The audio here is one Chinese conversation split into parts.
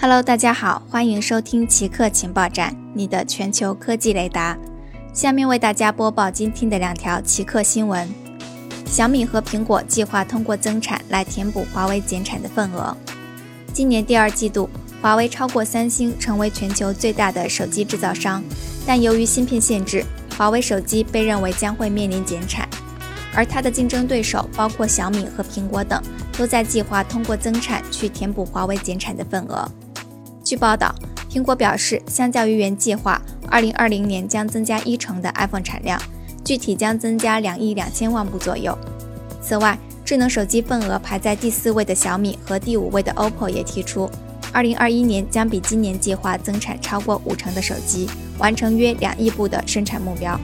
Hello，大家好，欢迎收听奇客情报站，你的全球科技雷达。下面为大家播报今天的两条奇客新闻：小米和苹果计划通过增产来填补华为减产的份额。今年第二季度，华为超过三星，成为全球最大的手机制造商，但由于芯片限制，华为手机被认为将会面临减产。而它的竞争对手，包括小米和苹果等，都在计划通过增产去填补华为减产的份额。据报道，苹果表示，相较于原计划，2020年将增加一成的 iPhone 产量，具体将增加两亿两千万部左右。此外，智能手机份额排在第四位的小米和第五位的 OPPO 也提出，2021年将比今年计划增产超过五成的手机，完成约两亿部的生产目标。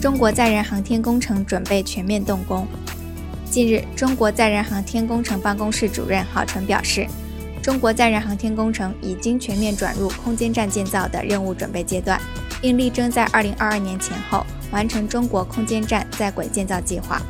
中国载人航天工程准备全面动工。近日，中国载人航天工程办公室主任郝晨表示。中国载人航天工程已经全面转入空间站建造的任务准备阶段，并力争在二零二二年前后完成中国空间站在轨建造计划。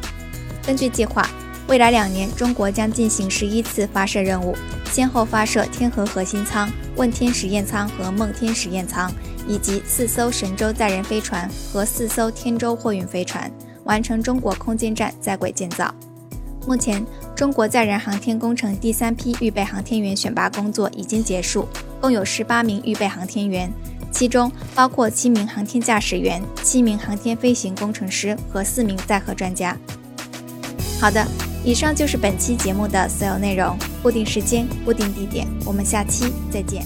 根据计划，未来两年中国将进行十一次发射任务，先后发射天河核心舱、问天实验舱和梦天实验舱，以及四艘神舟载人飞船和四艘天舟货运飞船，完成中国空间站在轨建造。目前，中国载人航天工程第三批预备航天员选拔工作已经结束，共有十八名预备航天员，其中包括七名航天驾驶员、七名航天飞行工程师和四名载荷专家。好的，以上就是本期节目的所有内容。固定时间，固定地点，我们下期再见。